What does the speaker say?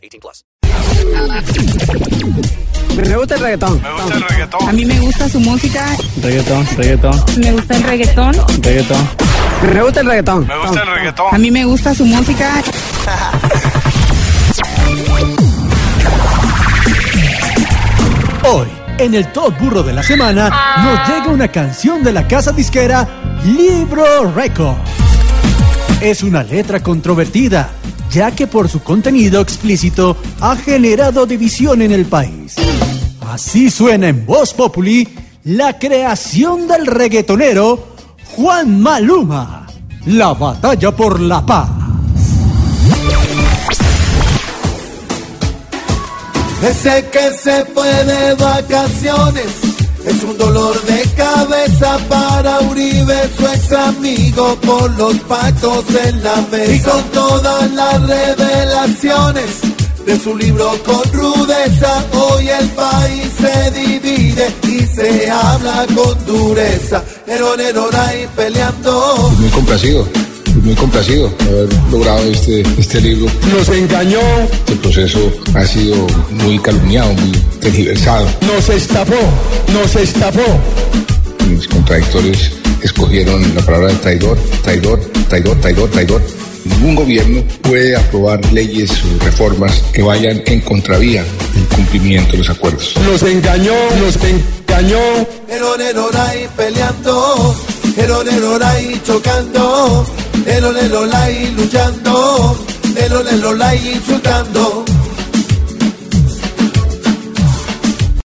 18 plus. Me gusta el reggaetón. Me gusta el reggaetón. A mí me gusta su música, Reggaetón, reggaetón, me gusta el reggaetón, reggaetón. Me gusta el reggaetón. Me gusta el a reggaetón. mí me gusta su música. Hoy, en el Top Burro de la Semana, nos llega una canción de la casa disquera Libro Record. Es una letra controvertida, ya que por su contenido explícito ha generado división en el país. Así suena en Voz Populi la creación del reggaetonero Juan Maluma. La batalla por la paz. Que se fue de vacaciones es un dolor de cabeza para Su ex amigo, por los pactos en la mesa. Y con todas las revelaciones de su libro con rudeza, hoy el país se divide y se habla con dureza. Erón, erón, ahí peleando. muy complacido, muy complacido de haber logrado este, este libro. Nos engañó, Este proceso ha sido muy calumniado, muy tergiversado. nos estafó, nos estafó. Mis contradictores escogieron la palabra traidor, traidor, traidor, traidor, traidor. Ningún gobierno puede aprobar leyes o reformas que vayan en contravía del cumplimiento de los acuerdos. Nos engañó, nos engañó. Ahí peleando. Ahí chocando. Ahí luchando. Ahí insultando.